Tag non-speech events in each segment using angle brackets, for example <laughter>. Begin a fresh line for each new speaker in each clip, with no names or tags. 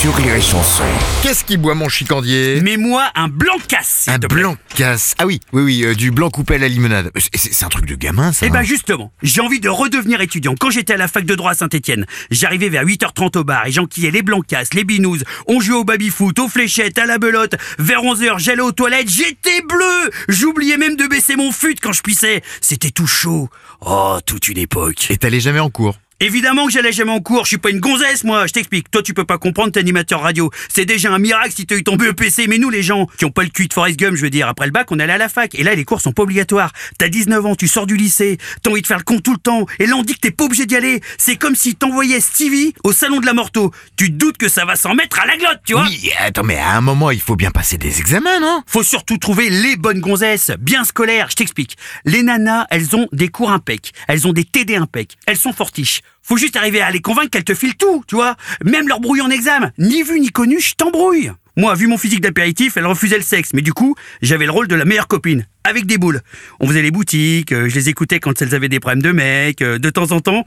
sur Rire et Chanson.
Qu'est-ce qui boit mon chicandier?
Mets-moi un blanc casse.
Un blanc casse. Ah oui, oui, oui, euh, du blanc coupé à la limonade. C'est- C'est un truc de gamin, ça.
Eh ben
hein.
justement, j'ai envie de redevenir étudiant. Quand j'étais à la fac de droit à Saint-Etienne, j'arrivais vers 8h30 au bar et j'enquillais les blancasses, les binous, on jouait au baby-foot, aux fléchettes, à la belote. Vers 11h, j'allais aux toilettes, j'étais bleu J'oubliais même de baisser mon fut quand je pissais. C'était tout chaud. Oh, toute une époque.
Et t'allais jamais en cours?
Évidemment que j'allais jamais en cours, je suis pas une gonzesse moi, je t'explique. Toi tu peux pas comprendre, t'es animateur radio. C'est déjà un miracle si t'as eu ton BEPC, mais nous les gens qui ont pas le cul de Forrest Gump, je veux dire, après le bac on allait à la fac. Et là les cours sont pas obligatoires. T'as 19 ans, tu sors du lycée, t'as envie de faire le con tout le temps. Et là on dit que t'es pas obligé d'y aller. C'est comme si t'envoyais Stevie au salon de la morto. Tu te doutes que ça va s'en mettre à la glotte, tu vois
Oui, attends, mais à un moment, il faut bien passer des examens, non?
Faut surtout trouver les bonnes gonzesses, bien scolaires, je t'explique. Les nanas, elles ont des cours impec, elles ont des TD impec, elles sont fortiches. Faut juste arriver à les convaincre qu'elles te filent tout, tu vois. Même leur brouille en examen. Ni vu ni connu, je t'embrouille. Moi, vu mon physique d'apéritif, elle refusait le sexe, mais du coup, j'avais le rôle de la meilleure copine, avec des boules. On faisait les boutiques, euh, je les écoutais quand elles avaient des problèmes de mec, euh, de temps en temps.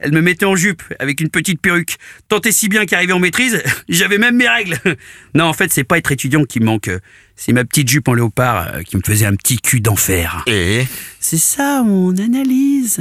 Elle me mettait en jupe avec une petite perruque. Tant et si bien qu'arrivé en maîtrise, <laughs> j'avais même mes règles. <laughs> Non, en fait, c'est pas être étudiant qui me manque. euh, C'est ma petite jupe en léopard qui me faisait un petit cul d'enfer.
Et?
C'est ça mon analyse.